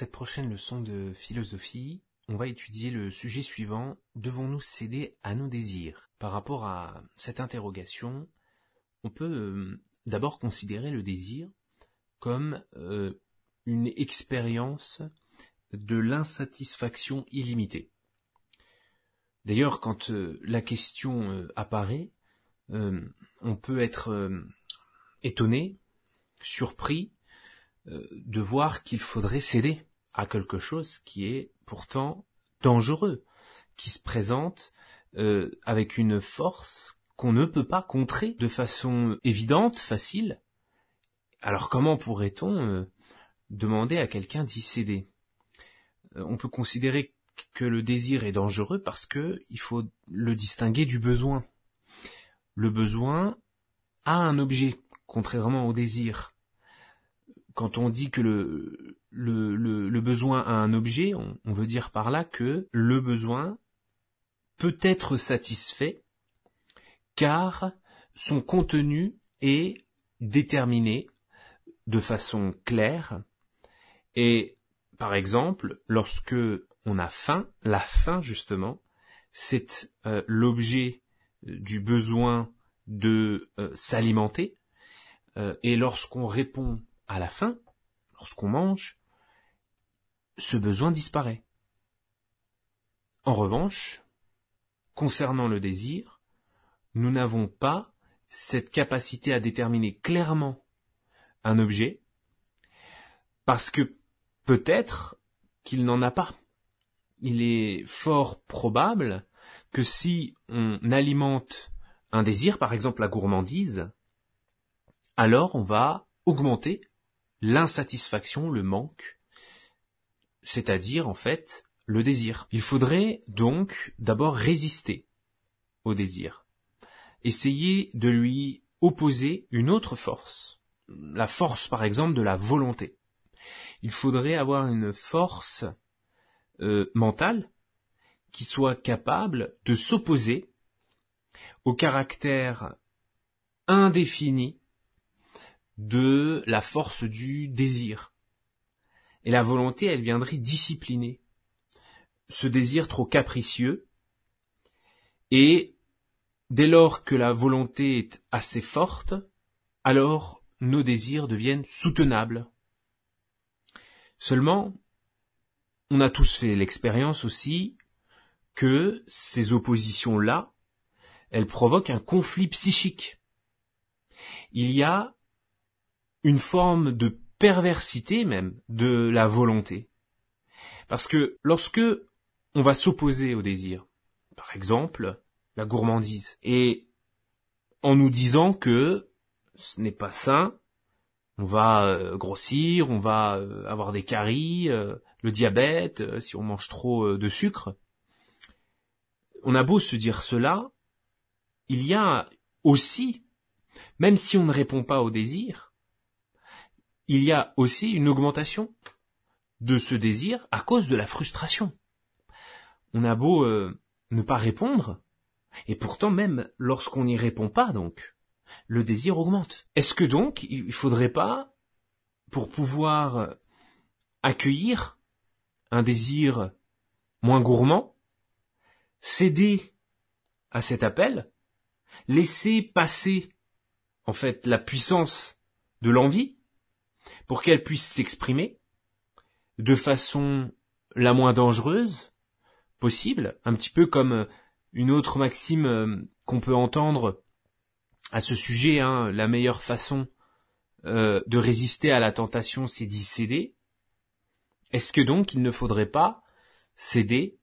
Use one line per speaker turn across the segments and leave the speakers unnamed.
cette prochaine leçon de philosophie, on va étudier le sujet suivant, devons-nous céder à nos désirs? Par rapport à cette interrogation, on peut euh, d'abord considérer le désir comme euh, une expérience de l'insatisfaction illimitée. D'ailleurs, quand euh, la question apparaît, on peut être étonné, surpris, de voir qu'il faudrait céder à quelque chose qui est pourtant dangereux, qui se présente euh, avec une force qu'on ne peut pas contrer de façon évidente, facile. Alors comment pourrait-on euh, demander à quelqu'un d'y céder? Euh, On peut considérer que le désir est dangereux parce que il faut le distinguer du besoin. Le besoin a un objet, contrairement au désir quand on dit que le, besoin a un objet, on, veut dire par là que le besoin peut être satisfait car son contenu est déterminé de façon claire. Et par exemple lorsque on a faim, la faim justement, c'est euh, l'objet du besoin de euh, s'alimenter euh, et lorsqu'on répond à la fin, lorsqu'on mange, ce besoin disparaît. En revanche, concernant le désir, nous n'avons pas cette capacité à déterminer clairement un objet, parce que peut-être qu'il n'en a pas. Il est fort probable que si on alimente un désir, par exemple la gourmandise, alors on va augmenter l'insatisfaction, le manque, c'est-à-dire en fait le désir. Il faudrait donc d'abord résister au désir, essayer de lui opposer une autre force, la force par exemple de la volonté. Il faudrait avoir une force euh, mentale qui soit capable de s'opposer au caractère indéfini de la force du désir. Et la volonté, elle viendrait discipliner ce désir trop capricieux. Et dès lors que la volonté est assez forte, alors nos désirs deviennent soutenables. Seulement, on a tous fait l'expérience aussi que ces oppositions-là, elles provoquent un conflit psychique. Il y a une forme de perversité même de la volonté. Parce que lorsque on va s'opposer au désir, par exemple, la gourmandise, et en nous disant que ce n'est pas sain, on va euh, grossir, on va euh, avoir des caries, euh, le diabète, si on mange trop de sucre. On a beau se dire cela, il y a aussi, même si on ne répond pas au désir, il y a aussi une augmentation de ce désir à cause de la frustration. On a beau euh, ne pas répondre, et pourtant même lorsqu'on n'y répond pas donc, le désir augmente. Est-ce que donc il faudrait pas, pour pouvoir accueillir un désir moins gourmand, céder à cet appel, laisser passer en fait la puissance de l'envie, pour qu'elle puisse s'exprimer de façon la moins dangereuse possible, un petit peu comme euh, une autre maxime euh, qu'on peut entendre à ce sujet, hein, la meilleure façon euh, de résister à la tentation, c'est d'y céder. Est-ce que donc il ne faudrait pas céder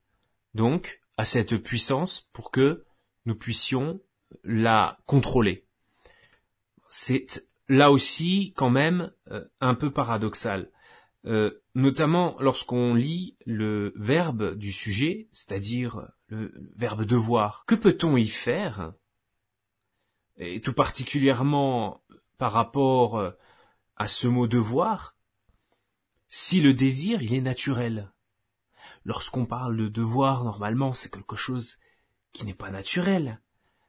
donc à cette puissance pour que nous puissions la contrôler? C'est là aussi quand même un peu paradoxal. Euh, notamment lorsqu'on lit le verbe du sujet, c'est-à-dire le, verbe devoir. Que peut-on y faire? Et tout particulièrement par rapport euh, à ce mot devoir, si le désir, il est naturel. Lorsqu'on parle de devoir, normalement, c'est quelque chose qui n'est pas naturel.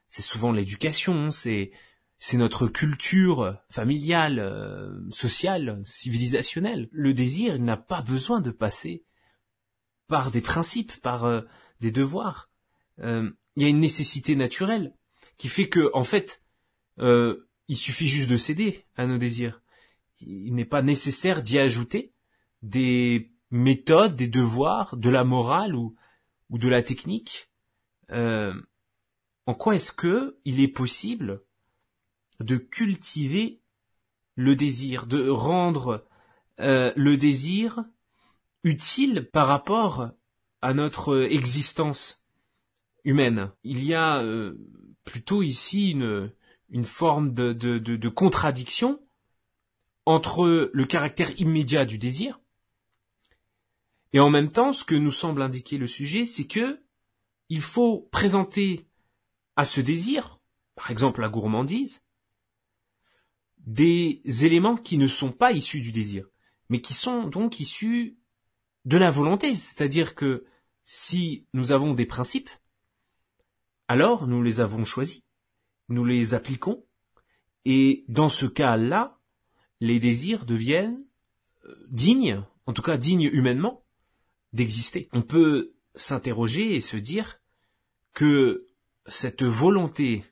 C'est souvent l'éducation, c'est c'est notre culture familiale, euh, sociale, civilisationnelle. Le désir n'a pas besoin de passer par des principes, par euh, des devoirs. Euh, il y a une nécessité naturelle qui fait que, en fait, il suffit juste de céder à nos désirs. Il n'est pas nécessaire d'y ajouter des méthodes, des devoirs, de la morale ou, ou de la technique. en quoi est-ce que il est possible de cultiver le désir, de rendre euh, le désir utile par rapport à notre existence humaine. Il y a euh, plutôt ici une, une forme de, de, de, contradiction entre le caractère immédiat du désir et en même temps ce que nous semble indiquer le sujet, c'est que il faut présenter à ce désir, par exemple la gourmandise, des éléments qui ne sont pas issus du désir, mais qui sont donc issus de la volonté. C'est-à-dire que si nous avons des principes, alors nous les avons choisis, nous les appliquons, et dans ce cas-là, les désirs deviennent euh, dignes, en tout cas dignes humainement, d'exister. On peut s'interroger et se dire que cette volonté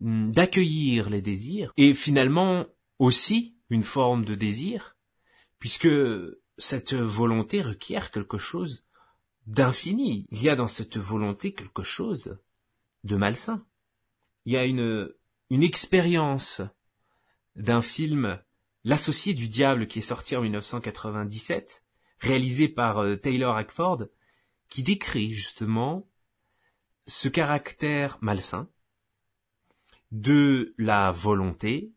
d'accueillir les désirs et finalement aussi une forme de désir, puisque cette volonté requiert quelque chose d'infini. Il y a dans cette volonté quelque chose de malsain. Il y a une, une expérience d'un film L'associé du diable qui est sorti en 1997, réalisé par euh, Taylor Hackford, qui décrit justement ce caractère malsain de la volonté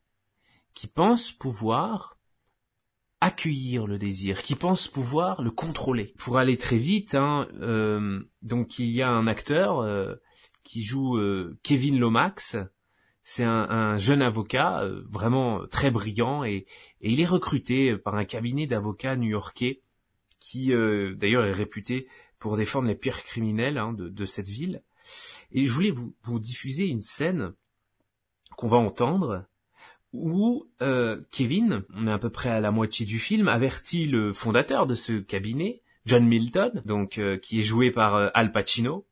qui pense pouvoir accueillir le désir, qui pense pouvoir le contrôler. Pour aller très vite, hein, euh, donc il y a un acteur euh, qui joue euh, Kevin Lomax. C'est un, jeune avocat vraiment très brillant et, il est recruté par un cabinet d'avocats new-yorkais qui d'ailleurs est réputé pour défendre les pires criminels hein, de, cette ville. Et je voulais vous, vous diffuser une scène qu'on va entendre, où euh, Kevin, on est à peu près à la moitié du film, avertit le fondateur de ce cabinet, John Milton, donc euh, qui est joué par euh, Al Pacino,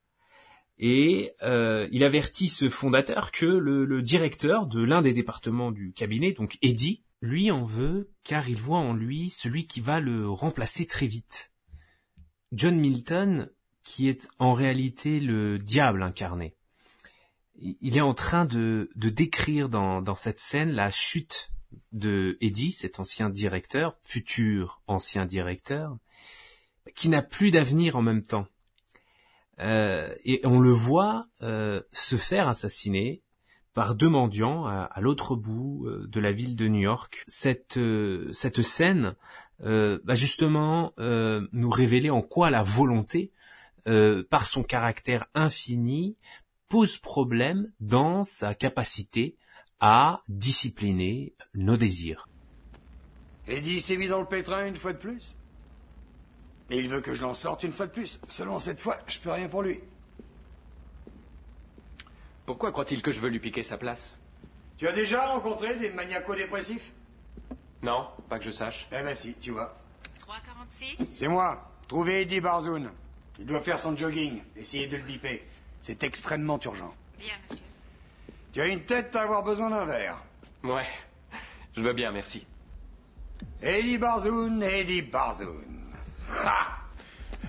et il avertit ce fondateur que le, le directeur de l'un des départements du cabinet, donc Eddie, lui en veut car il voit en lui celui qui va le remplacer très vite. John Milton, qui est en réalité le diable incarné il est en train de, décrire dans, cette scène la chute de Eddie, cet ancien directeur, futur ancien directeur, qui n'a plus d'avenir en même temps. Euh, et on le voit euh, se faire assassiner par deux mendiants à, l'autre bout euh, de la ville de New York. Cette, cette scène va justement nous révéler en quoi la volonté, par son caractère infini, pose problème dans sa capacité à discipliner nos désirs.
Eddie s'est mis dans le pétrin une fois de plus. Et il veut que je l'en sorte une fois de plus. Seulement cette fois, je peux rien pour lui.
Pourquoi croit-il que je veux lui piquer sa place?
Tu as déjà rencontré des maniaco-dépressifs?
Non, pas que je sache.
Eh ben si, tu vois.
346
C'est moi. Trouvez Eddie Barzoun. Il doit faire son jogging. Essayez de le biper. C'est extrêmement urgent.
Bien, monsieur.
Tu as une tête à avoir besoin d'un verre.
Ouais, je veux bien, merci.
Eddie Barzoun, Eddie Barzoun. Ah,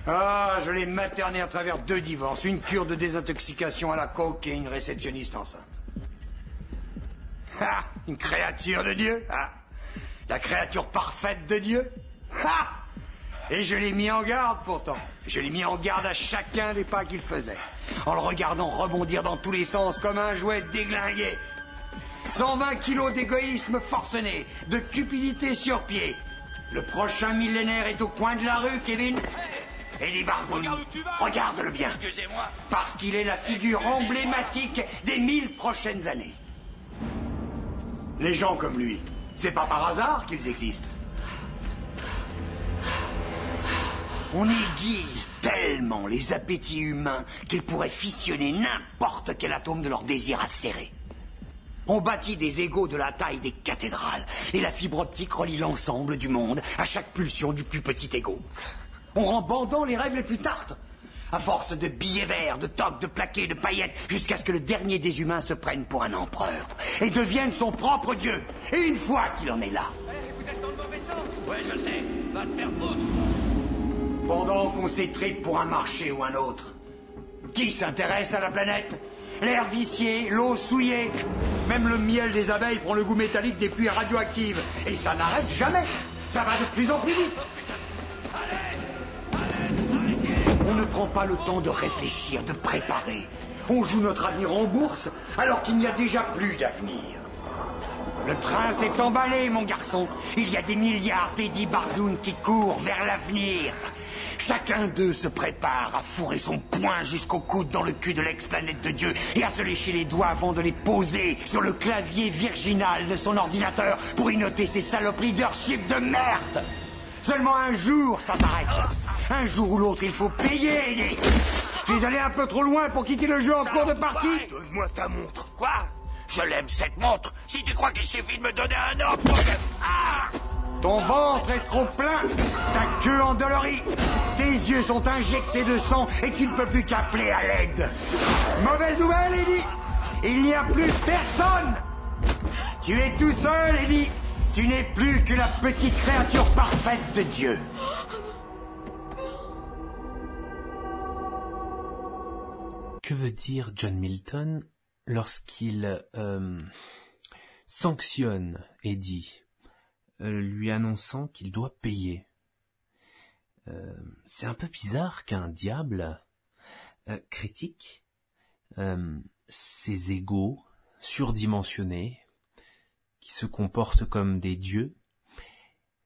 ah je l'ai materné à travers deux divorces, une cure de désintoxication à la coke et une réceptionniste enceinte. Ah, une créature de Dieu. Ah, la créature parfaite de Dieu. Ah, et je l'ai mis en garde pourtant. Je l'ai mis en garde à chacun des pas qu'il faisait. En le regardant rebondir dans tous les sens comme un jouet déglingué. 120 kilos d'égoïsme forcené, de cupidité sur pied. Le prochain millénaire est au coin de la rue, Kevin. Eddie Barzoni, regarde-le bien. Parce qu'il est la figure emblématique des mille prochaines années. Les gens comme lui, c'est pas par hasard qu'ils existent. On aiguise tellement les appétits humains qu'ils pourraient fissionner n'importe quel atome de leur désir acéré. On bâtit des égaux de la taille des cathédrales, et la fibre optique relie l'ensemble du monde à chaque pulsion du plus petit égo. On rend bandant les rêves les plus tartes, à force de billets verts, de toques, de plaquets, de paillettes, jusqu'à ce que le dernier des humains se prenne pour un empereur, et devienne son propre dieu. Et une fois qu'il en est là...
vous êtes dans le mauvais sens
Ouais, je sais, va te faire Pendant qu'on s'étripe pour un marché ou un autre, qui s'intéresse à la planète? L'air vicié, l'eau souillée. Même le miel des abeilles prend le goût métallique des pluies radioactives. Et ça n'arrête jamais. Ça va de plus en plus vite. On ne prend pas le temps de réfléchir, de préparer. On joue notre avenir en bourse alors qu'il n'y a déjà plus d'avenir. Le train s'est emballé, mon garçon. Il y a des milliards d'Eddie Barzoun qui courent vers l'avenir. Chacun d'eux se prépare à fourrer son poing jusqu'au coude dans le cul de l'ex-planète de Dieu et à se lécher les doigts avant de les poser sur le clavier virginal de son ordinateur pour y noter ses saloperies leadership de merde. Seulement un jour, ça s'arrête. Un jour ou l'autre, il faut payer, Eddie. Tu es allé un peu trop loin pour quitter le jeu en cours de partie
Donne-moi ta montre. Quoi? Je l'aime cette montre. Si tu crois qu'il suffit de me donner un ordre pour que... Ah
ton ventre est trop plein, ta queue endolorie, tes yeux sont injectés de sang et tu ne peux plus qu'appeler à l'aide. Mauvaise nouvelle, Eddie. Il n'y a plus personne. Tu es tout seul, Eddie. Tu n'es plus que la petite créature parfaite de Dieu.
Que veut dire John Milton lorsqu'il euh, sanctionne Eddie? Lui annonçant qu'il doit payer. Euh, c'est un peu bizarre qu'un diable euh, critique ses égaux surdimensionnés, qui se comportent comme des dieux,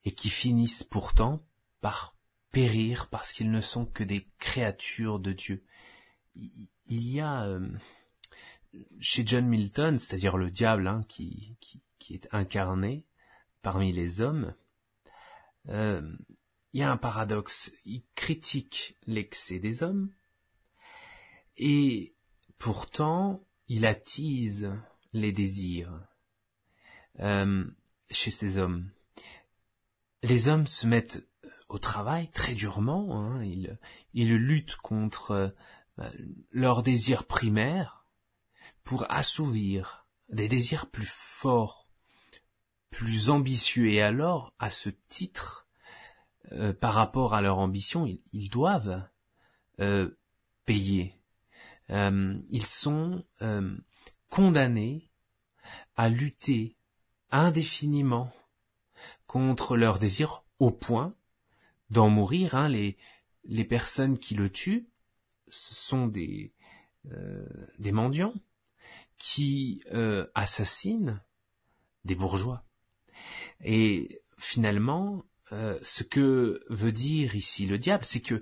et qui finissent pourtant par périr parce qu'ils ne sont que des créatures de Dieu. Il y a chez John Milton, c'est-à-dire le diable hein, qui, qui, est incarné, parmi les hommes, euh, il y a un paradoxe. Il critique l'excès des hommes, et pourtant il attise les désirs euh, chez ces hommes. Les hommes se mettent au travail très durement, hein, ils, luttent contre euh, leurs désirs primaires pour assouvir des désirs plus forts plus ambitieux. Et alors, à ce titre, euh, par rapport à leur ambition, ils, doivent euh, payer. Euh, ils sont condamnés à lutter indéfiniment contre leurs désirs au point d'en mourir. Hein. Les, les personnes qui le tuent, ce sont des, des mendiants qui assassinent des bourgeois. Et finalement, euh, ce que veut dire ici le diable, c'est que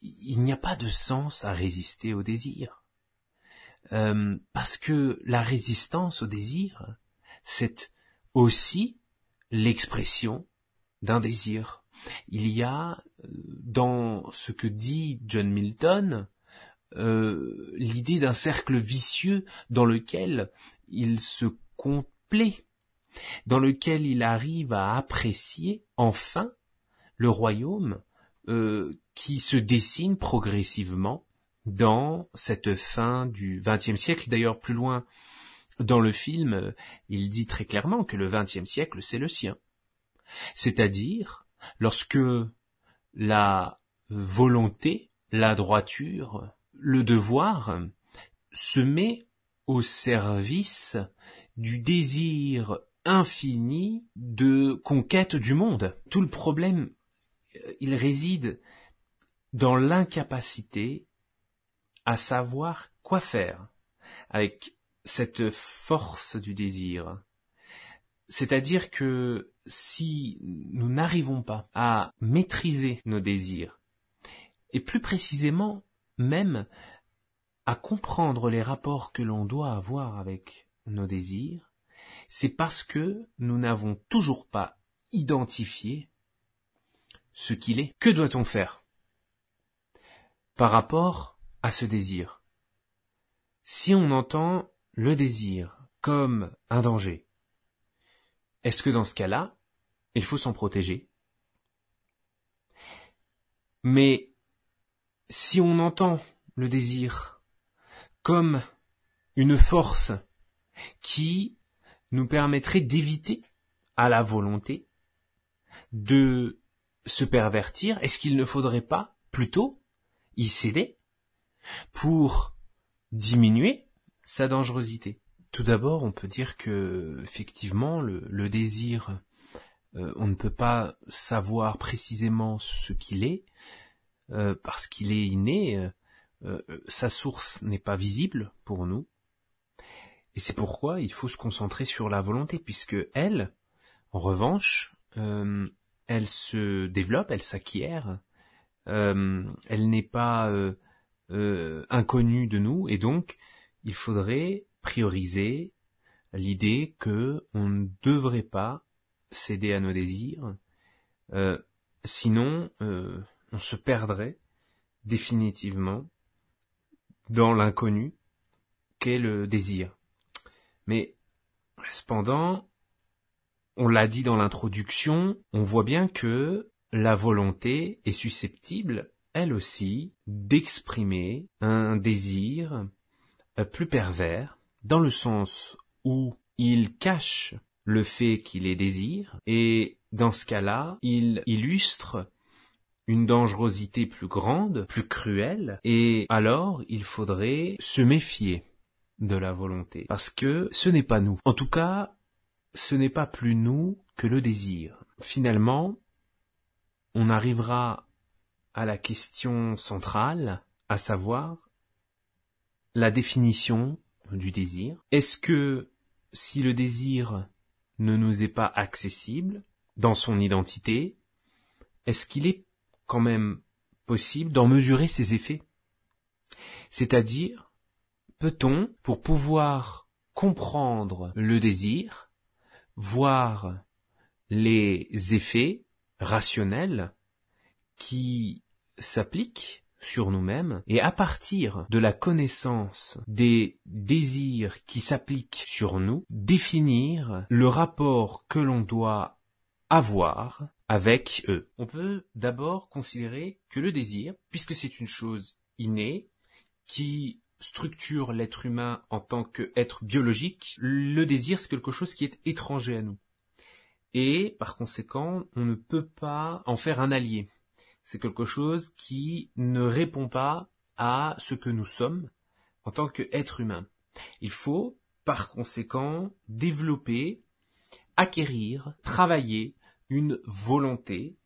il n'y a pas de sens à résister au désir. Euh, parce que la résistance au désir, c'est aussi l'expression d'un désir. Il y a euh, dans ce que dit John Milton l'idée d'un cercle vicieux dans lequel il se complaît dans lequel il arrive à apprécier enfin le royaume euh, qui se dessine progressivement dans cette fin du XXe siècle. D'ailleurs, plus loin dans le film, il dit très clairement que le XXe siècle, c'est le sien. C'est-à-dire lorsque la volonté, la droiture, le devoir se met au service du désir infini de conquête du monde. Tout le problème, euh, il réside dans l'incapacité à savoir quoi faire avec cette force du désir. C'est-à-dire que si nous n'arrivons pas à maîtriser nos désirs, et plus précisément même à comprendre les rapports que l'on doit avoir avec nos désirs, c'est parce que nous n'avons toujours pas identifié ce qu'il est. Que doit-on faire par rapport à ce désir? Si on entend le désir comme un danger. Est-ce que dans ce cas-là, il faut s'en protéger? Mais si on entend le désir comme une force qui nous permettrait d'éviter à la volonté de se pervertir, est-ce qu'il ne faudrait pas plutôt y céder pour diminuer sa dangerosité? Tout d'abord, on peut dire que effectivement le, désir, euh, on ne peut pas savoir précisément ce qu'il est euh, parce qu'il est inné. Euh, sa source n'est pas visible pour nous. Et c'est pourquoi il faut se concentrer sur la volonté, puisque elle, en revanche, elle se développe, elle s'acquiert, euh, elle n'est pas euh, euh, inconnue de nous, et donc il faudrait prioriser l'idée que on ne devrait pas céder à nos désirs, sinon on se perdrait définitivement dans l'inconnu qu'est le désir. Mais cependant, on l'a dit dans l'introduction, on voit bien que la volonté est susceptible, elle aussi, d'exprimer un désir euh, plus pervers, dans le sens où il cache le fait qu'il est désir, et dans ce cas-là, il illustre une dangerosité plus grande, plus cruelle, et alors il faudrait se méfier de la volonté, parce que ce n'est pas nous. En tout cas, ce n'est pas plus nous que le désir. Finalement, on arrivera à la question centrale, à savoir la définition du désir. Est-ce que si le désir ne nous est pas accessible dans son identité, est-ce qu'il est quand même possible d'en mesurer ses effets? C'est-à-dire, peut-on, pour pouvoir comprendre le désir, voir les effets rationnels qui s'appliquent sur nous-mêmes et à partir de la connaissance des désirs qui s'appliquent sur nous, définir le rapport que l'on doit avoir avec eux. On peut d'abord considérer que le désir, puisque c'est une chose innée, qui structure l'être humain en tant qu'être biologique, le désir c'est quelque chose qui est étranger à nous. Et par conséquent, on ne peut pas en faire un allié. C'est quelque chose qui ne répond pas à ce que nous sommes en tant qu'être humain. Il faut, par conséquent, développer, acquérir, travailler une volonté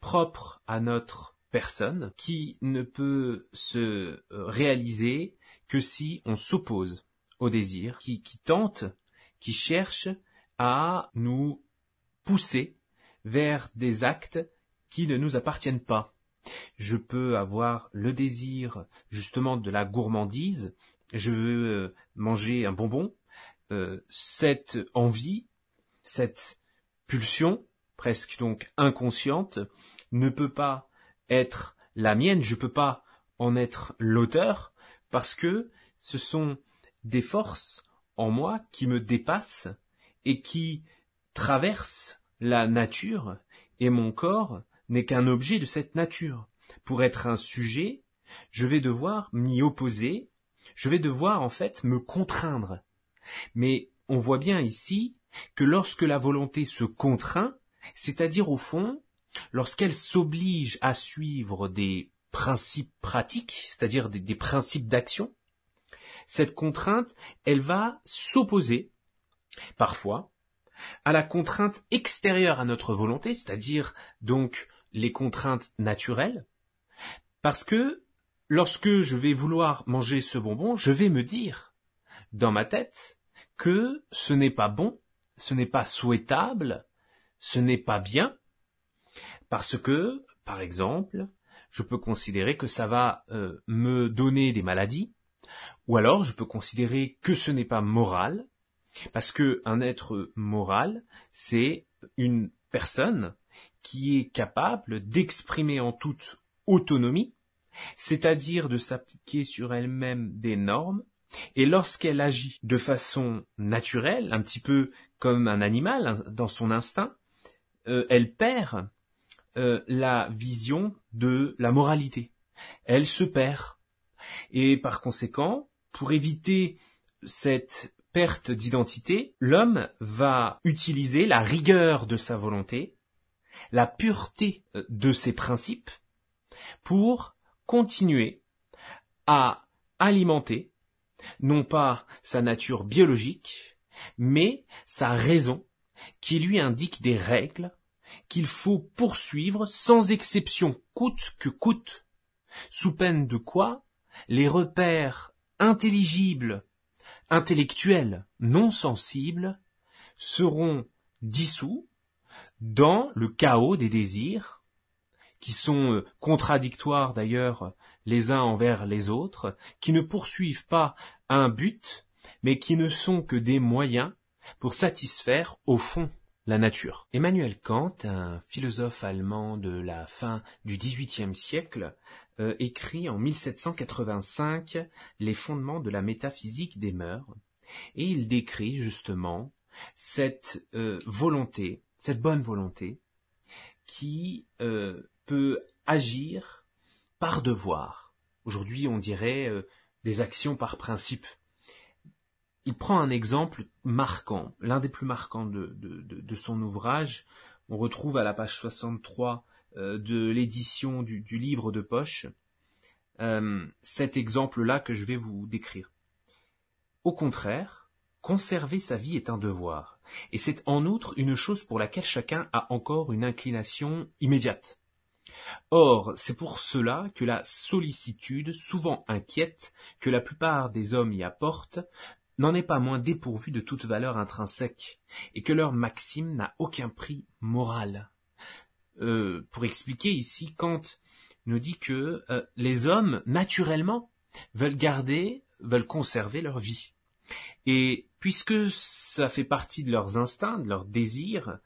propre à notre personne qui ne peut se euh, réaliser que si on s'oppose au désir, qui, tente, qui cherche à nous pousser vers des actes qui ne nous appartiennent pas. Je peux avoir le désir justement de la gourmandise, je veux euh, manger un bonbon, euh, cette envie, cette pulsion, presque donc inconsciente, ne peut pas être la mienne, je peux pas en être l'auteur, parce que ce sont des forces en moi qui me dépassent et qui traversent la nature, et mon corps n'est qu'un objet de cette nature. Pour être un sujet, je vais devoir m'y opposer, je vais devoir en fait me contraindre. Mais on voit bien ici que lorsque la volonté se contraint, c'est-à-dire au fond, lorsqu'elle s'oblige à suivre des principes pratiques, c'est-à-dire des, principes d'action, cette contrainte, elle va s'opposer, parfois, à la contrainte extérieure à notre volonté, c'est-à-dire donc les contraintes naturelles, parce que lorsque je vais vouloir manger ce bonbon, je vais me dire dans ma tête que ce n'est pas bon, ce n'est pas souhaitable, ce n'est pas bien, parce que, par exemple, je peux considérer que ça va euh, me donner des maladies, ou alors je peux considérer que ce n'est pas moral, parce que un être moral, c'est une personne qui est capable d'exprimer en toute autonomie, c'est-à-dire de s'appliquer sur elle-même des normes, Et lorsqu'elle agit de façon naturelle, un petit peu comme un animal hein, dans son instinct, euh, elle perd euh, la vision de la moralité. Elle se perd. Et par conséquent, pour éviter cette perte d'identité, l'homme va utiliser la rigueur de sa volonté, la pureté euh, de ses principes, pour continuer à alimenter non pas sa nature biologique, mais sa raison, qui lui indique des règles qu'il faut poursuivre sans exception coûte que coûte, sous peine de quoi les repères intelligibles, intellectuels, non sensibles, seront dissous dans le chaos des désirs, qui sont euh, contradictoires d'ailleurs les uns envers les autres, qui ne poursuivent pas un but, mais qui ne sont que des moyens pour satisfaire au fond la nature. Emmanuel Kant, un philosophe allemand de la fin du XVIIIe siècle, euh, écrit en 1785 les fondements de la métaphysique des mœurs, et il décrit justement cette euh, volonté, cette bonne volonté, qui euh, peut agir par devoir. Aujourd'hui, on dirait des actions par principe il prend un exemple marquant, l'un des plus marquants de, son ouvrage. On retrouve à la page 63 euh, de l'édition du, livre de poche euh, cet exemple-là que je vais vous décrire. Au contraire, conserver sa vie est un devoir, et c'est en outre une chose pour laquelle chacun a encore une inclination immédiate. Or, c'est pour cela que la sollicitude, souvent inquiète, que la plupart des hommes y apportent, n'en est pas moins dépourvu de toute valeur intrinsèque, et que leur maxime n'a aucun prix moral. Euh, pour expliquer ici, Kant nous dit que euh, les hommes, naturellement, veulent garder, veulent conserver leur vie. Et puisque ça fait partie de leurs instincts, de leurs désirs,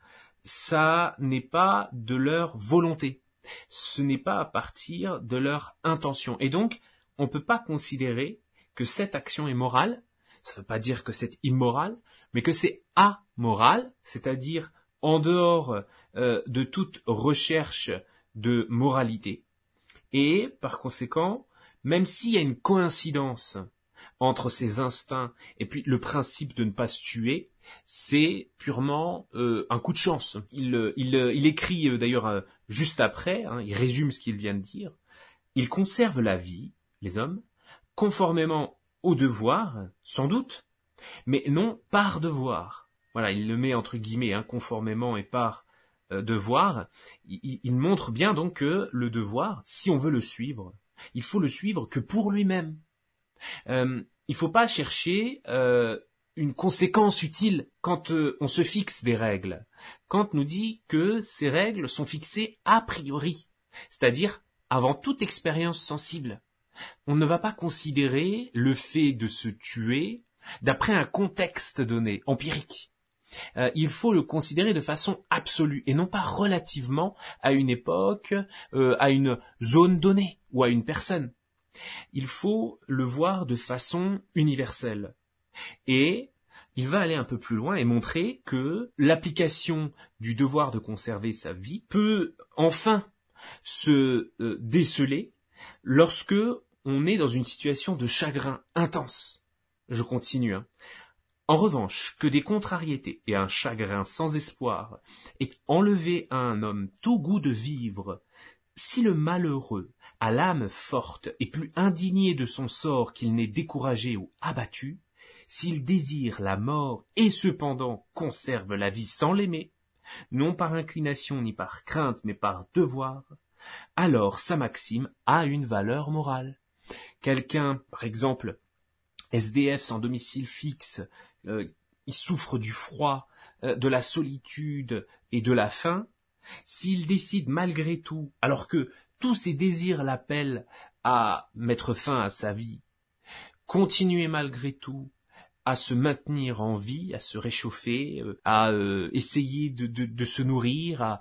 ça n'est pas de leur volonté. Ce n'est pas à partir de leur intention. Et donc, on ne peut pas considérer que cette action est morale ça ne veut pas dire que c'est immoral, mais que c'est amoral, c'est-à-dire en dehors euh, de toute recherche de moralité. Et par conséquent, même s'il y a une coïncidence entre ces instincts et puis le principe de ne pas se tuer, c'est purement euh, un coup de chance. Il, il, écrit euh, d'ailleurs juste après, hein, il résume ce qu'il vient de dire, il conserve la vie, les hommes, conformément au devoir, sans doute, mais non par devoir. Voilà, il le met entre guillemets hein, conformément et par euh, devoir. Il, montre bien donc que le devoir, si on veut le suivre, il faut le suivre que pour lui-même. Euh, il ne faut pas chercher euh, une conséquence utile quand on se fixe des règles. Kant nous dit que ces règles sont fixées a priori, c'est-à-dire avant toute expérience sensible on ne va pas considérer le fait de se tuer d'après un contexte donné, empirique. Euh, il faut le considérer de façon absolue et non pas relativement à une époque, euh, à une zone donnée ou à une personne. Il faut le voir de façon universelle. Et il va aller un peu plus loin et montrer que l'application du devoir de conserver sa vie peut enfin se euh, déceler lorsque on est dans une situation de chagrin intense. Je continue. Hein. En revanche, que des contrariétés et un chagrin sans espoir aient enlevé à un homme tout goût de vivre, si le malheureux a l'âme forte et plus indigné de son sort qu'il n'est découragé ou abattu, s'il désire la mort et cependant conserve la vie sans l'aimer, non par inclination ni par crainte mais par devoir, alors sa maxime a une valeur morale. Quelqu'un, par exemple, SDF sans domicile fixe, euh, il souffre du froid, euh, de la solitude et de la faim, s'il décide malgré tout, alors que tous ses désirs l'appellent à mettre fin à sa vie, continuer malgré tout à se maintenir en vie, à se réchauffer, euh, à essayer de, se nourrir,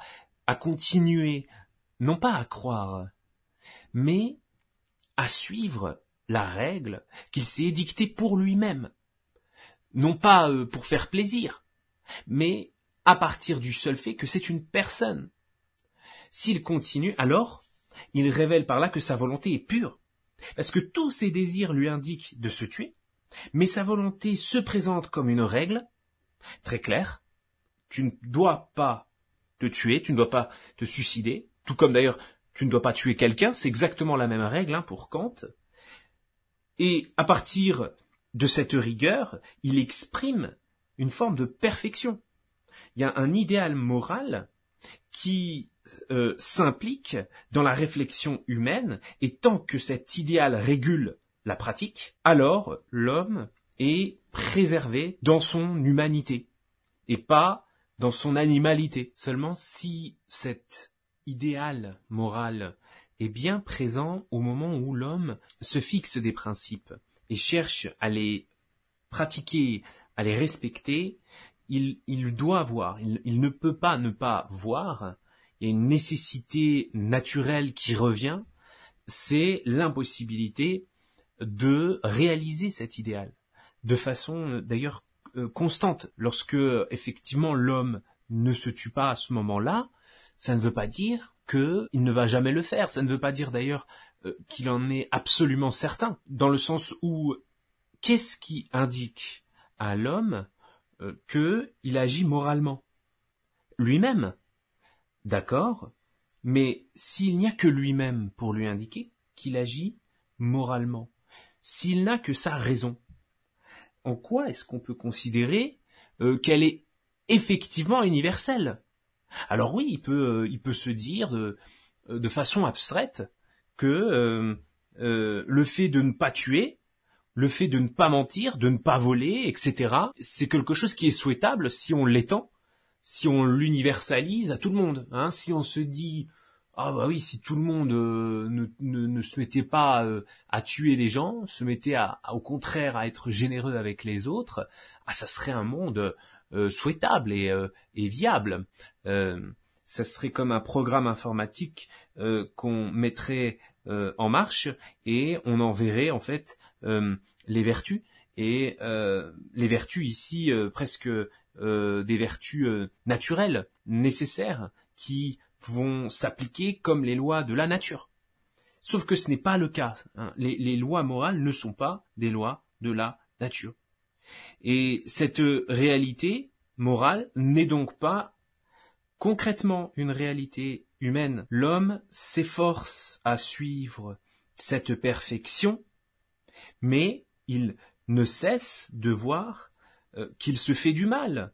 à continuer, non pas à croire, mais à suivre la règle qu'il s'est édictée pour lui-même. Non pas euh, pour faire plaisir, mais à partir du seul fait que c'est une personne. S'il continue, alors, il révèle par là que sa volonté est pure, parce que tous ses désirs lui indiquent de se tuer, mais sa volonté se présente comme une règle, très claire, tu ne dois pas te tuer, tu ne dois pas te suicider, tout comme d'ailleurs tu ne dois pas tuer quelqu'un, c'est exactement la même règle hein, pour Kant. Et à partir de cette rigueur, il exprime une forme de perfection. Il y a un idéal moral qui euh, s'implique dans la réflexion humaine, et tant que cet idéal régule la pratique, alors l'homme est préservé dans son humanité, et pas dans son animalité. Seulement si cet idéal moral est bien présent au moment où l'homme se fixe des principes et cherche à les pratiquer, à les respecter, il, doit voir, il, il ne peut pas ne pas voir, il y a une nécessité naturelle qui revient, c'est l'impossibilité de réaliser cet idéal de façon d'ailleurs euh, constante. Lorsque effectivement l'homme ne se tue pas à ce moment-là, ça ne veut pas dire qu'il ne va jamais le faire. Ça ne veut pas dire d'ailleurs euh, qu'il en est absolument certain, dans le sens où qu'est-ce qui indique à l'homme euh, qu'il agit moralement? Lui-même. D'accord? Mais s'il n'y a que lui-même pour lui indiquer qu'il agit moralement, s'il n'a que sa raison, en quoi est-ce qu'on peut considérer euh, qu'elle est effectivement universelle? Alors oui, il peut, euh, il peut se dire de, euh, de façon abstraite que le fait de ne pas tuer, le fait de ne pas mentir, de ne pas voler, etc., c'est quelque chose qui est souhaitable si on l'étend, si on l'universalise à tout le monde. Hein, si on se dit ah bah oui, si tout le monde euh, ne, ne, se mettait pas euh, à tuer des gens, se mettait au contraire à être généreux avec les autres, ah ça serait un monde euh, souhaitable et, et viable. ça serait comme un programme informatique qu'on mettrait en marche et on en verrait en fait les vertus et les vertus ici presque des vertus naturelles nécessaires qui vont s'appliquer comme les lois de la nature. Sauf que ce n'est pas le cas. Hein. Les, lois morales ne sont pas des lois de la nature. Et cette réalité morale n'est donc pas concrètement une réalité humaine. L'homme s'efforce à suivre cette perfection, mais il ne cesse de voir euh, qu'il se fait du mal.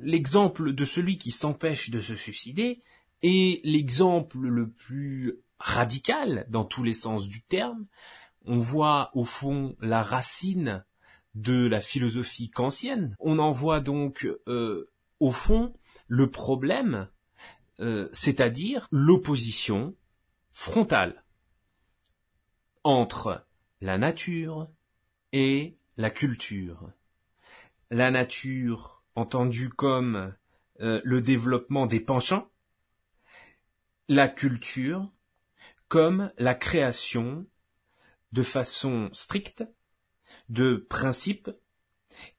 L'exemple de celui qui s'empêche de se suicider, et l'exemple le plus radical dans tous les sens du terme, on voit au fond la racine de la philosophie kantienne. On en voit donc euh, au fond le problème, euh, c'est-à-dire l'opposition frontale entre la nature et la culture. La nature entendue comme euh, le développement des penchants, la culture comme la création de façon stricte de principes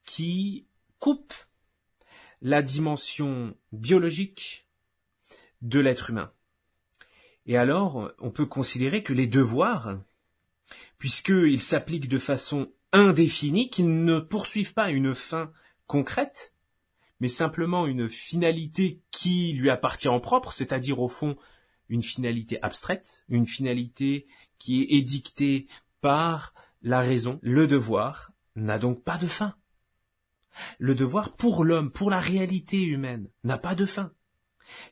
qui coupent la dimension biologique de l'être humain. Et alors, on peut considérer que les devoirs, puisqu'ils s'appliquent de façon indéfinie, qu'ils ne poursuivent pas une fin concrète, mais simplement une finalité qui lui appartient en propre, c'est-à-dire au fond une finalité abstraite, une finalité qui est édictée par la raison. Le devoir n'a donc pas de fin. Le devoir pour l'homme, pour la réalité humaine, n'a pas de fin.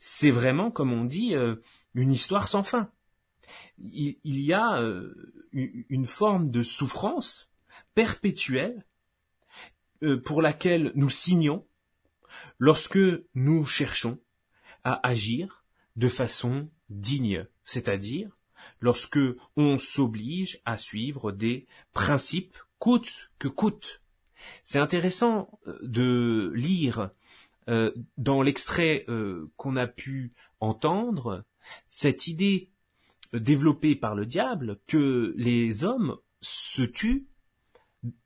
C'est vraiment, comme on dit, euh, une histoire sans fin. Il, y a euh, une forme de souffrance perpétuelle euh, pour laquelle nous signons lorsque nous cherchons à agir de façon digne, c'est-à-dire lorsque on s'oblige à suivre des principes coûte que coûte. C'est intéressant euh, de lire euh, dans l'extrait euh, qu'on a pu entendre cette idée développée par le diable que les hommes se tuent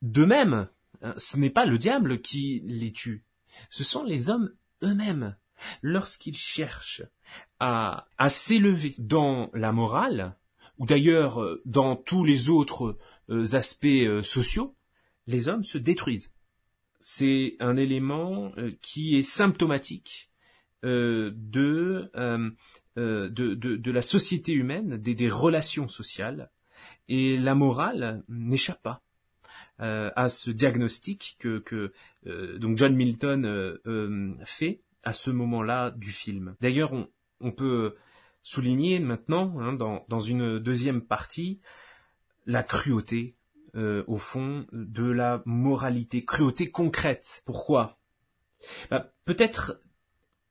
d'eux-mêmes. Hein, Ce n'est pas le diable qui les tue, ce sont les hommes eux-mêmes. Lorsqu'ils cherchent à, s'élever dans la morale, ou d'ailleurs euh, dans tous les autres euh, aspects euh, sociaux, les hommes se détruisent. C'est un élément qui est symptomatique de, la société humaine, des, relations sociales, et la morale n'échappe pas à ce diagnostic que, que donc John Milton fait à ce moment-là du film. D'ailleurs, on, peut souligner maintenant, hein, dans, dans une deuxième partie, la cruauté, euh, au fond, de la moralité, cruauté concrète. Pourquoi? Bah, Peut-être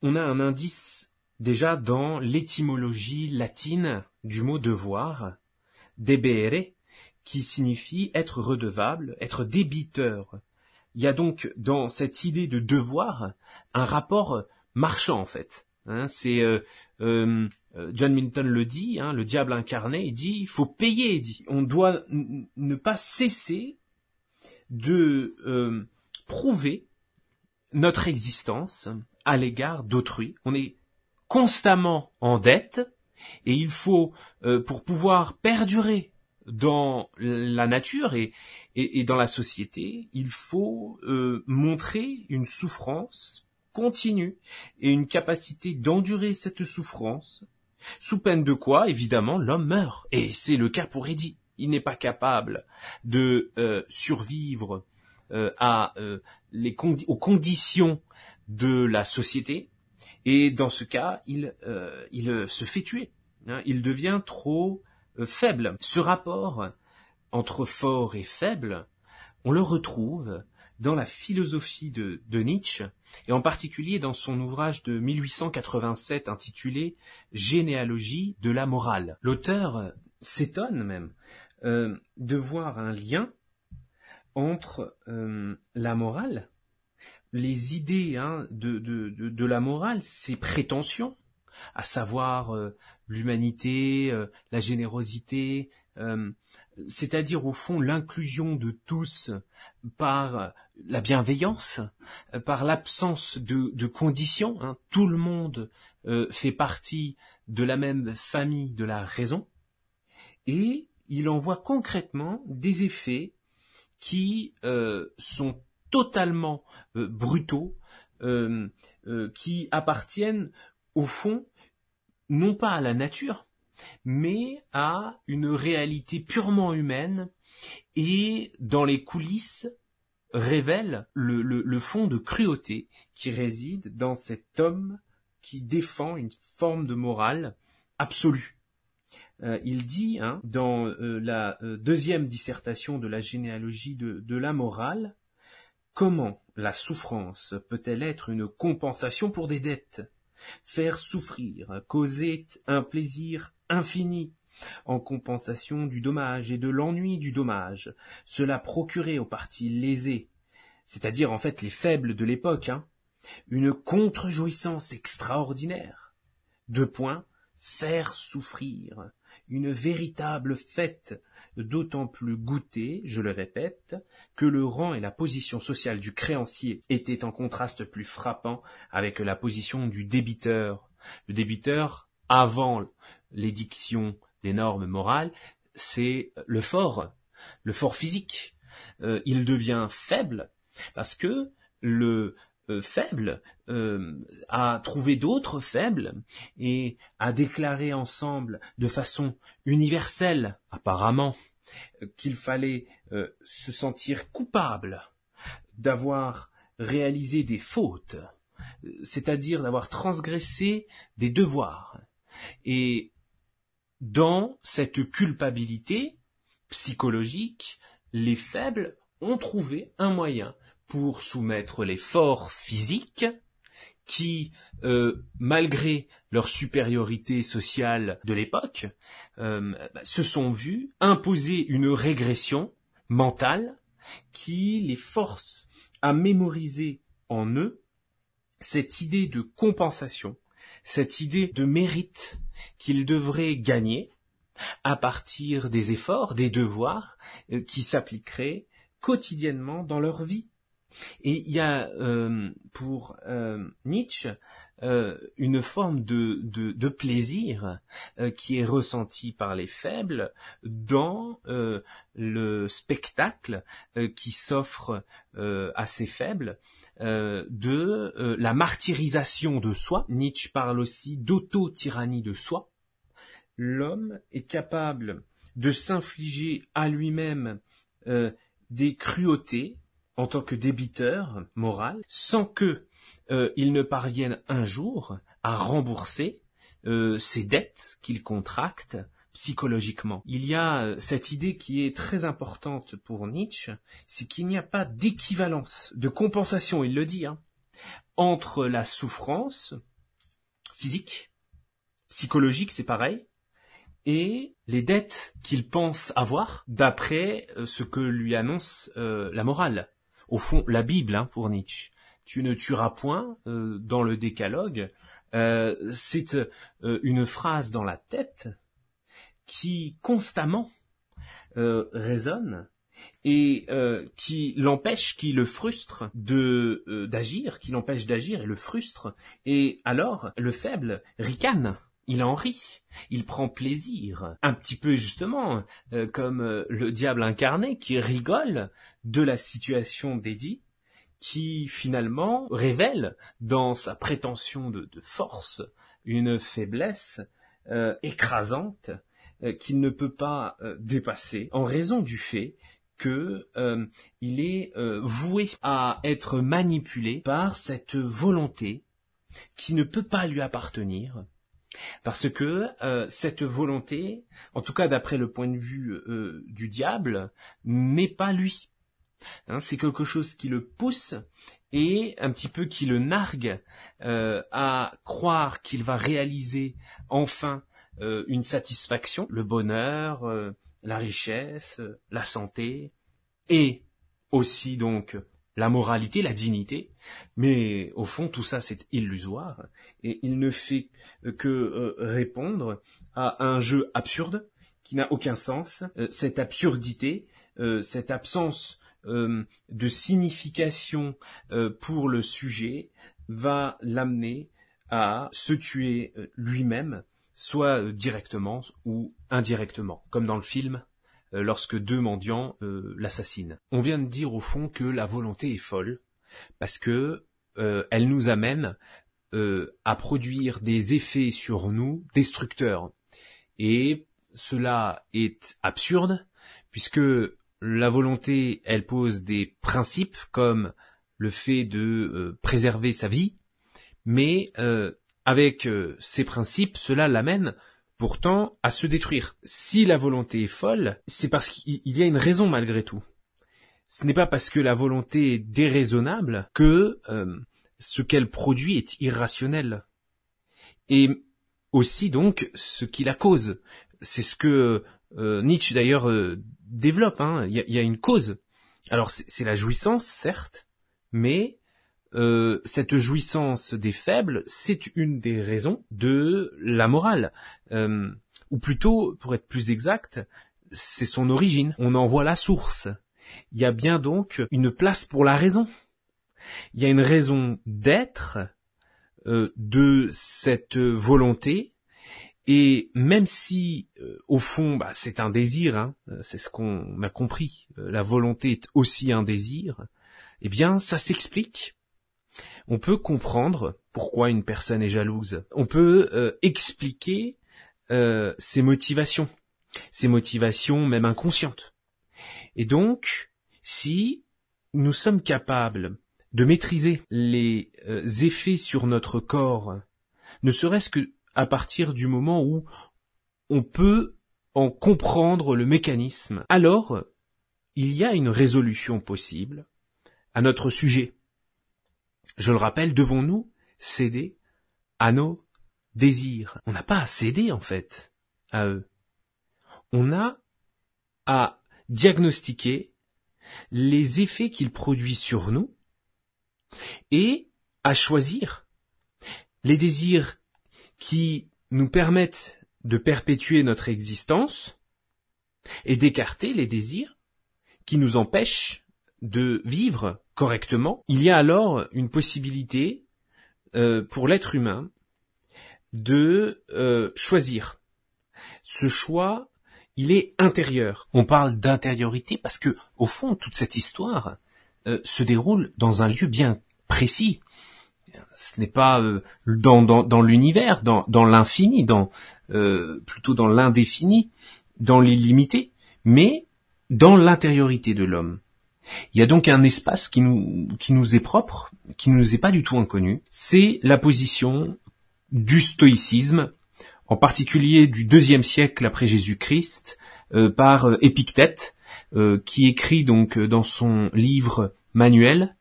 on a un indice déjà dans l'étymologie latine du mot devoir, debere, qui signifie être redevable, être débiteur. Il y a donc dans cette idée de devoir un rapport marchand en fait. Hein, c'est euh, euh, John Milton le dit, hein, le diable incarné, il dit il faut payer, dit. On doit ne pas cesser de euh, prouver notre existence à l'égard d'autrui. On est constamment en dette et il faut, euh, pour pouvoir perdurer dans la nature et, et, et dans la société, il faut euh, montrer une souffrance continue et une capacité d'endurer cette souffrance, sous peine de quoi, évidemment, l'homme meurt. Et c'est le cas pour Eddie. Il n'est pas capable de euh, survivre euh, à, euh, les condi- aux conditions de la société, et dans ce cas, il, euh, il euh, se fait tuer. hein. il devient trop faible. Ce rapport entre fort et faible, on le retrouve dans la philosophie de, de Nietzsche, et en particulier dans son ouvrage de 1887 intitulé Généalogie de la morale. L'auteur s'étonne même euh, de voir un lien entre euh, la morale, les idées hein, de, de la morale, ses prétentions, à savoir euh, l'humanité, euh, la générosité, euh, c'est-à-dire au fond l'inclusion de tous par la bienveillance, par l'absence de, conditions. hein. Tout le monde fait partie de la même famille de la raison, et il en voit concrètement des effets qui sont totalement brutaux, qui appartiennent au fond non pas à la nature, mais à une réalité purement humaine et dans les coulisses révèle le, le, fond de cruauté qui réside dans cet homme qui défend une forme de morale absolue. Euh, il dit hein, dans euh, la euh, deuxième dissertation de la généalogie de, de la morale, comment la souffrance peut-elle être une compensation pour des dettes? Faire souffrir, causer un plaisir infini, en compensation du dommage et de l'ennui du dommage, cela procurait aux parties lésées, c'est-à-dire en fait les faibles de l'époque, hein, une contre-jouissance extraordinaire. Deux points, faire souffrir, une véritable fête, d'autant plus goûtée, je le répète, que le rang et la position sociale du créancier étaient en contraste plus frappant avec la position du débiteur. Le débiteur, avant l'édiction des normes morales, c'est le fort, le fort physique. Euh, il devient faible parce que le euh, faible euh, a trouvé d'autres faibles et a déclaré ensemble de façon universelle, apparemment, qu'il fallait euh, se sentir coupable d'avoir réalisé des fautes, c'est-à-dire d'avoir transgressé des devoirs. Et dans cette culpabilité psychologique, les faibles ont trouvé un moyen pour soumettre les forts physiques qui, euh, malgré leur supériorité sociale de l'époque, euh, se sont vus imposer une régression mentale qui les force à mémoriser en eux cette idée de compensation, cette idée de mérite qu'ils devraient gagner, à partir des efforts, des devoirs euh, qui s'appliqueraient quotidiennement dans leur vie. Et il y a euh, pour euh, Nietzsche euh, une forme de, de, plaisir qui est ressenti par les faibles dans le spectacle qui s'offre à ces faibles de la martyrisation de soi. Nietzsche parle aussi d'auto-tyrannie de soi. L'homme est capable de s'infliger à lui-même des cruautés en tant que débiteur moral sans que euh, ne parvienne un jour à rembourser euh, ses dettes qu'il contracte psychologiquement. Il y a euh, cette idée qui est très importante pour Nietzsche, c'est qu'il n'y a pas d'équivalence, de compensation, il le dit, hein, entre la souffrance physique, psychologique, c'est pareil, et les dettes qu'il pense avoir d'après euh, ce que lui annonce euh, la morale. Au fond, la Bible hein, pour Nietzsche. Tu ne tueras point euh, dans le décalogue. euh, c'est euh, une phrase dans la tête qui constamment résonne et qui l'empêche, qui le frustre de d'agir, qui l'empêche d'agir et le frustre. Et alors, le faible ricane. Il en rit, il prend plaisir, un petit peu justement euh, comme euh, le diable incarné qui rigole de la situation d'Eddie, qui finalement révèle dans sa prétention de, force une faiblesse euh, écrasante qu'il ne peut pas dépasser en raison du fait que il est voué à être manipulé par cette volonté qui ne peut pas lui appartenir parce que euh, cette volonté, en tout cas d'après le point de vue euh, du diable, n'est pas lui. Hein, c'est quelque chose qui le pousse et un petit peu qui le nargue euh, à croire qu'il va réaliser enfin une satisfaction, le bonheur, la richesse, la santé, et aussi donc la moralité, la dignité, mais au fond tout ça c'est illusoire. Et il ne fait que euh, répondre à un jeu absurde qui n'a aucun sens. Euh, cette absurdité, euh, cette absence de signification pour le sujet va l'amener à se tuer lui-même, soit directement ou indirectement, comme dans le film lorsque deux mendiants euh, l'assassinent. On vient de dire au fond que la volonté est folle parce que euh, elle nous amène euh, à produire des effets sur nous destructeurs. Et cela est absurde puisque la volonté, elle pose des principes comme le fait de euh, préserver sa vie, mais euh, avec euh, ces principes, cela l'amène pourtant à se détruire. Si la volonté est folle, c'est parce qu'il y a une raison malgré tout. Ce n'est pas parce que la volonté est déraisonnable que euh, ce qu'elle produit est irrationnel. Et aussi donc ce qui la cause. C'est ce que euh, Nietzsche d'ailleurs euh, développe. hein. Il y, a, il y a une cause. Alors c'est la jouissance, certes, mais euh, cette jouissance des faibles, c'est une des raisons de la morale. Euh, ou plutôt, pour être plus exact, c'est son origine. On en voit la source. Il y a bien donc une place pour la raison. Il y a une raison d'être euh, de cette volonté. Et même si, euh, au fond, bah, c'est un désir, hein, c'est ce qu'on a compris, euh, la volonté est aussi un désir, eh bien, ça s'explique. On peut comprendre pourquoi une personne est jalouse. On peut euh, expliquer euh, ses motivations, ses motivations même inconscientes. Et donc, si nous sommes capables de maîtriser les euh, effets sur notre corps, ne serait-ce que à partir du moment où on peut en comprendre le mécanisme, alors il y a une résolution possible à notre sujet. Je le rappelle, devons-nous céder à nos désirs? On n'a pas à céder en fait à eux. On a à diagnostiquer les effets qu'ils produisent sur nous et à choisir les désirs qui nous permettent de perpétuer notre existence et d'écarter les désirs qui nous empêchent de vivre correctement, il y a alors une possibilité euh, pour l'être humain de euh, choisir. Ce choix, il est intérieur. On parle d'intériorité parce que, au fond, toute cette histoire euh, se déroule dans un lieu bien précis. Ce n'est pas dans, l'univers, dans, dans l'infini, dans plutôt dans l'indéfini, dans l'illimité, mais dans l'intériorité de l'homme. Il y a donc un espace qui nous, qui nous est propre, qui ne nous est pas du tout inconnu. C'est la position du stoïcisme, en particulier du deuxième siècle après Jésus-Christ, euh, par euh, Épictète, euh, qui écrit donc dans son livre manuel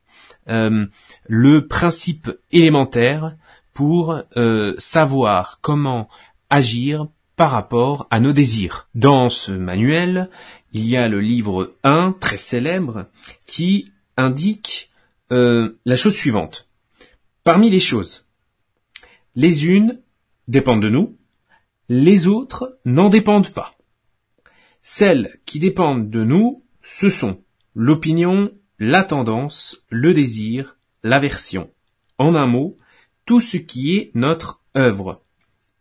le principe élémentaire pour savoir comment agir par rapport à nos désirs. Dans ce manuel, il y a le livre 1, très célèbre, qui indique euh, la chose suivante. Parmi les choses, les unes dépendent de nous, les autres n'en dépendent pas. Celles qui dépendent de nous, ce sont l'opinion, la tendance, le désir, l'aversion. En un mot, tout ce qui est notre œuvre.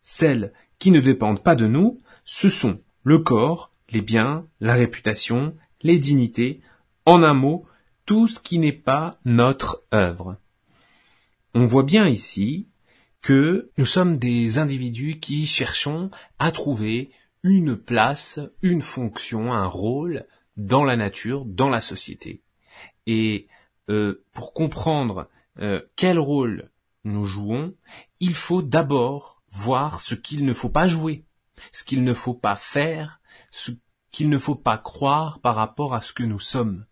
Celles qui ne dépendent pas de nous, ce sont le corps, les biens, la réputation, les dignités, en un mot, tout ce qui n'est pas notre œuvre. On voit bien ici que nous sommes des individus qui cherchons à trouver une place, une fonction, un rôle dans la nature, dans la société. Et euh, pour comprendre euh, quel rôle nous jouons, il faut d'abord voir ce qu'il ne faut pas jouer, ce qu'il ne faut pas faire, ce qu'il ne faut pas croire par rapport à ce que nous sommes.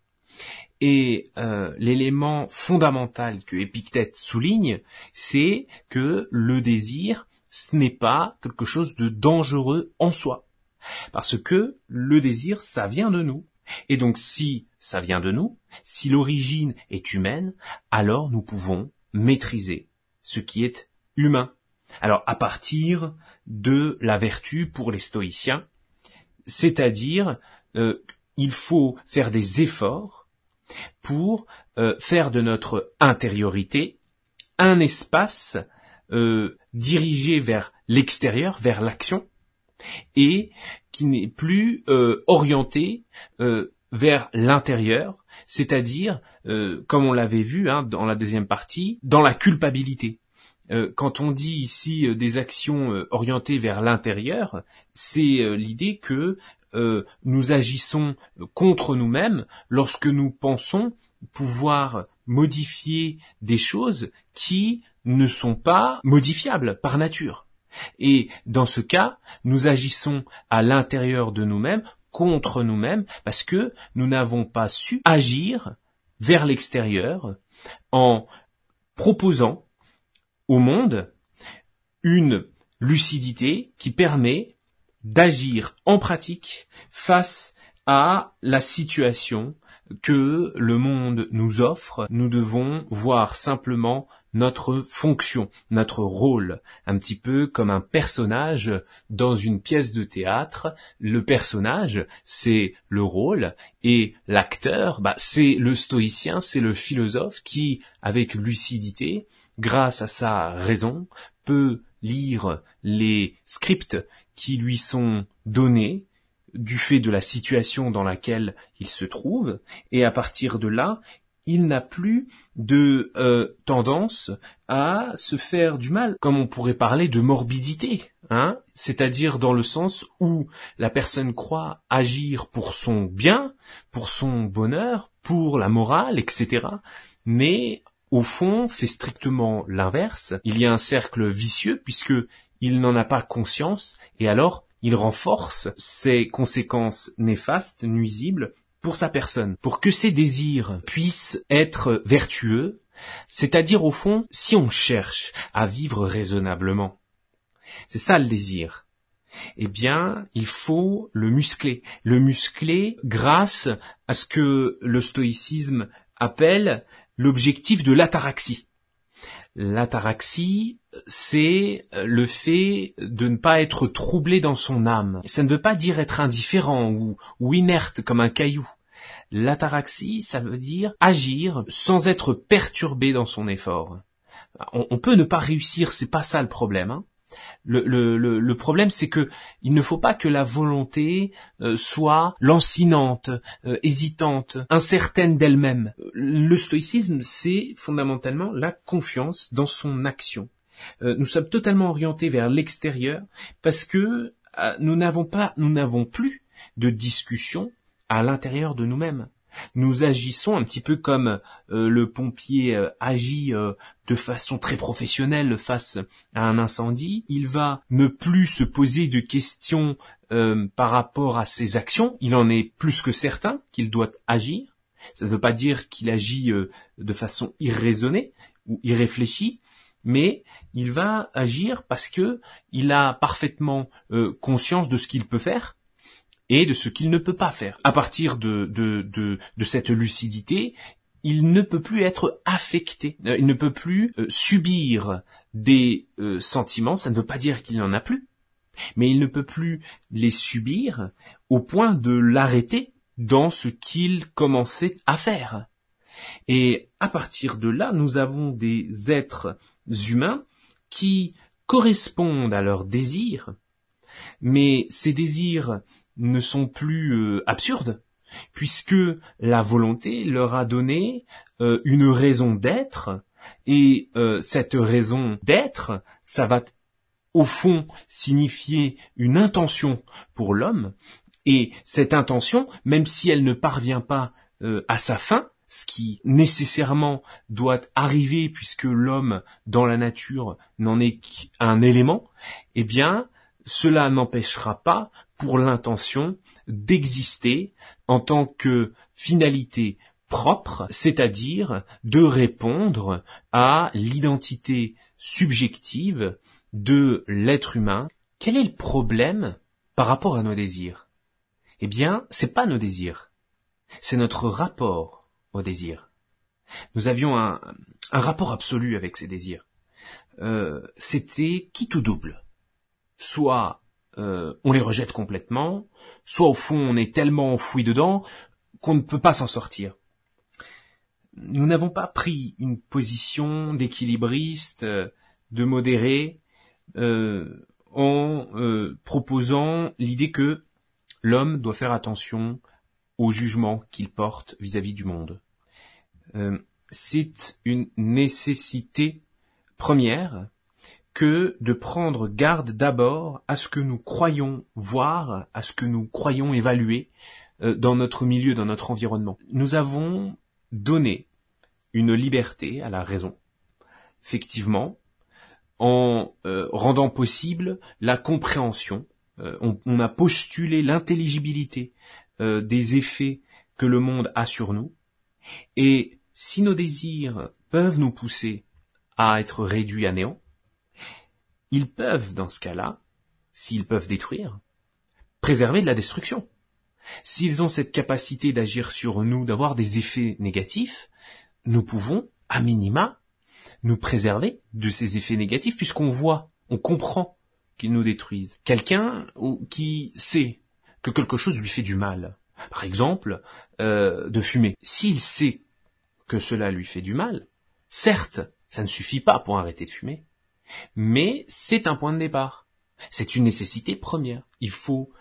Et euh, l'élément fondamental que Épictète souligne, c'est que le désir, ce n'est pas quelque chose de dangereux en soi. Parce que le désir, ça vient de nous. Et donc si ça vient de nous, si l'origine est humaine, alors nous pouvons maîtriser ce qui est humain. Alors à partir de la vertu pour les stoïciens, c'est-à-dire euh, il faut faire des efforts pour euh, faire de notre intériorité un espace euh, dirigé vers l'extérieur, vers l'action, et qui n'est plus orienté vers l'intérieur, c'est-à-dire, comme on l'avait vu hein, dans la deuxième partie, dans la culpabilité. Quand on dit ici des actions orientées vers l'intérieur, c'est l'idée que euh, nous agissons contre nous-mêmes lorsque nous pensons pouvoir modifier des choses qui ne sont pas modifiables par nature. Et dans ce cas, nous agissons à l'intérieur de nous-mêmes, contre nous-mêmes, parce que nous n'avons pas su agir vers l'extérieur en proposant au monde une lucidité qui permet d'agir en pratique face à la situation que le monde nous offre. Nous devons voir simplement notre fonction, notre rôle, un petit peu comme un personnage dans une pièce de théâtre. Le personnage, c'est le rôle, et l'acteur, bah, c'est le stoïcien, c'est le philosophe qui, avec lucidité, grâce à sa raison, peut lire les scripts qui lui sont donnés du fait de la situation dans laquelle il se trouve, et à partir de là, il n'a plus de euh, tendance à se faire du mal, comme on pourrait parler de morbidité, hein c'est-à-dire dans le sens où la personne croit agir pour son bien, pour son bonheur, pour la morale, etc., mais au fond fait strictement l'inverse. Il y a un cercle vicieux puisque il n'en a pas conscience et alors il renforce ses conséquences néfastes, nuisibles pour sa personne. Pour que ses désirs puissent être vertueux, c'est-à-dire au fond, si on cherche à vivre raisonnablement, c'est ça le désir. Eh bien, il faut le muscler. Le muscler grâce à ce que le stoïcisme appelle l'objectif de l'ataraxie. L'ataraxie, c'est le fait de ne pas être troublé dans son âme. Ça ne veut pas dire être indifférent ou, ou inerte comme un caillou. L'ataraxie, ça veut dire agir sans être perturbé dans son effort. On, peut ne pas réussir, c'est pas ça le problème. Hein. Le, problème, c'est que il ne faut pas que la volonté euh, soit lancinante, euh, hésitante, incertaine d'elle-même. Le stoïcisme, c'est fondamentalement la confiance dans son action. Euh, nous sommes totalement orientés vers l'extérieur parce que nous n'avons pas, nous n'avons plus de discussion à l'intérieur de nous-mêmes nous agissons un petit peu comme euh, le pompier euh, agit euh, de façon très professionnelle face à un incendie. Il va ne plus se poser de questions par rapport à ses actions. Il en est plus que certain qu'il doit agir. Ça ne veut pas dire qu'il agit de façon irraisonnée ou irréfléchie, mais il va agir parce que il a parfaitement conscience de ce qu'il peut faire et de ce qu'il ne peut pas faire. À partir de, cette lucidité, il ne peut plus être affecté, euh, il ne peut plus euh, subir des euh, sentiments, ça ne veut pas dire qu'il n'en a plus, mais il ne peut plus les subir au point de l'arrêter dans ce qu'il commençait à faire. Et à partir de là, nous avons des êtres humains qui correspondent à leurs désirs, mais ces désirs ne sont plus euh, absurdes, puisque la volonté leur a donné euh, une raison d'être, et euh, cette raison d'être, ça va au fond signifier une intention pour l'homme, et cette intention, même si elle ne parvient pas à sa fin, ce qui nécessairement doit arriver puisque l'homme dans la nature n'en est qu'un élément, eh bien, cela n'empêchera pas pour l'intention d'exister en tant que finalité propre, c'est-à-dire de répondre à l'identité subjective de l'être humain. Quel est le problème par rapport à nos désirs? Eh bien, c'est pas nos désirs, c'est notre rapport aux désirs. Nous avions un, rapport absolu avec ces désirs. Euh, c'était quitte ou double? Soit euh, on les rejette complètement, soit au fond on est tellement enfoui dedans qu'on ne peut pas s'en sortir. Nous n'avons pas pris une position d'équilibriste, euh, de modéré, euh, en proposant l'idée que l'homme doit faire attention au jugement qu'il porte vis-à-vis -vis du monde. C'est une nécessité première que de prendre garde d'abord à ce que nous croyons voir, à ce que nous croyons évaluer euh, dans notre milieu, dans notre environnement. Nous avons donné une liberté à la raison, effectivement, en euh, rendant possible la compréhension. Euh, on, a postulé l'intelligibilité des effets que le monde a sur nous, et si nos désirs peuvent nous pousser à être réduits à néant, ils peuvent, dans ce cas-là, s'ils peuvent détruire, préserver de la destruction. S'ils ont cette capacité d'agir sur nous, d'avoir des effets négatifs, nous pouvons, à minima, nous préserver de ces effets négatifs puisqu'on voit, on comprend qu'ils nous détruisent. Quelqu'un qui sait que quelque chose lui fait du mal, par exemple, euh, de fumer. S'il sait que cela lui fait du mal, certes, ça ne suffit pas pour arrêter de fumer, mais c'est un point de départ. C'est une nécessité première. Il faut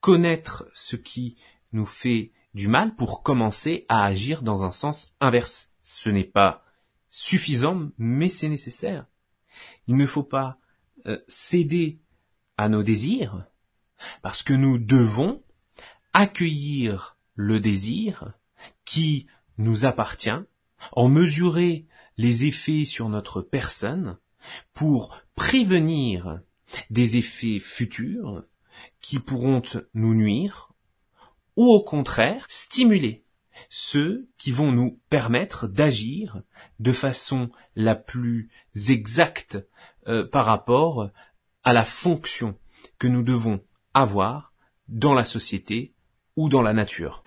connaître ce qui nous fait du mal pour commencer à agir dans un sens inverse. Ce n'est pas suffisant, mais c'est nécessaire. Il ne faut pas euh, céder à nos désirs, parce que nous devons accueillir le désir qui nous appartient, en mesurer les effets sur notre personne, pour prévenir des effets futurs qui pourront nous nuire, ou au contraire stimuler ceux qui vont nous permettre d'agir de façon la plus exacte euh, par rapport à la fonction que nous devons avoir dans la société ou dans la nature.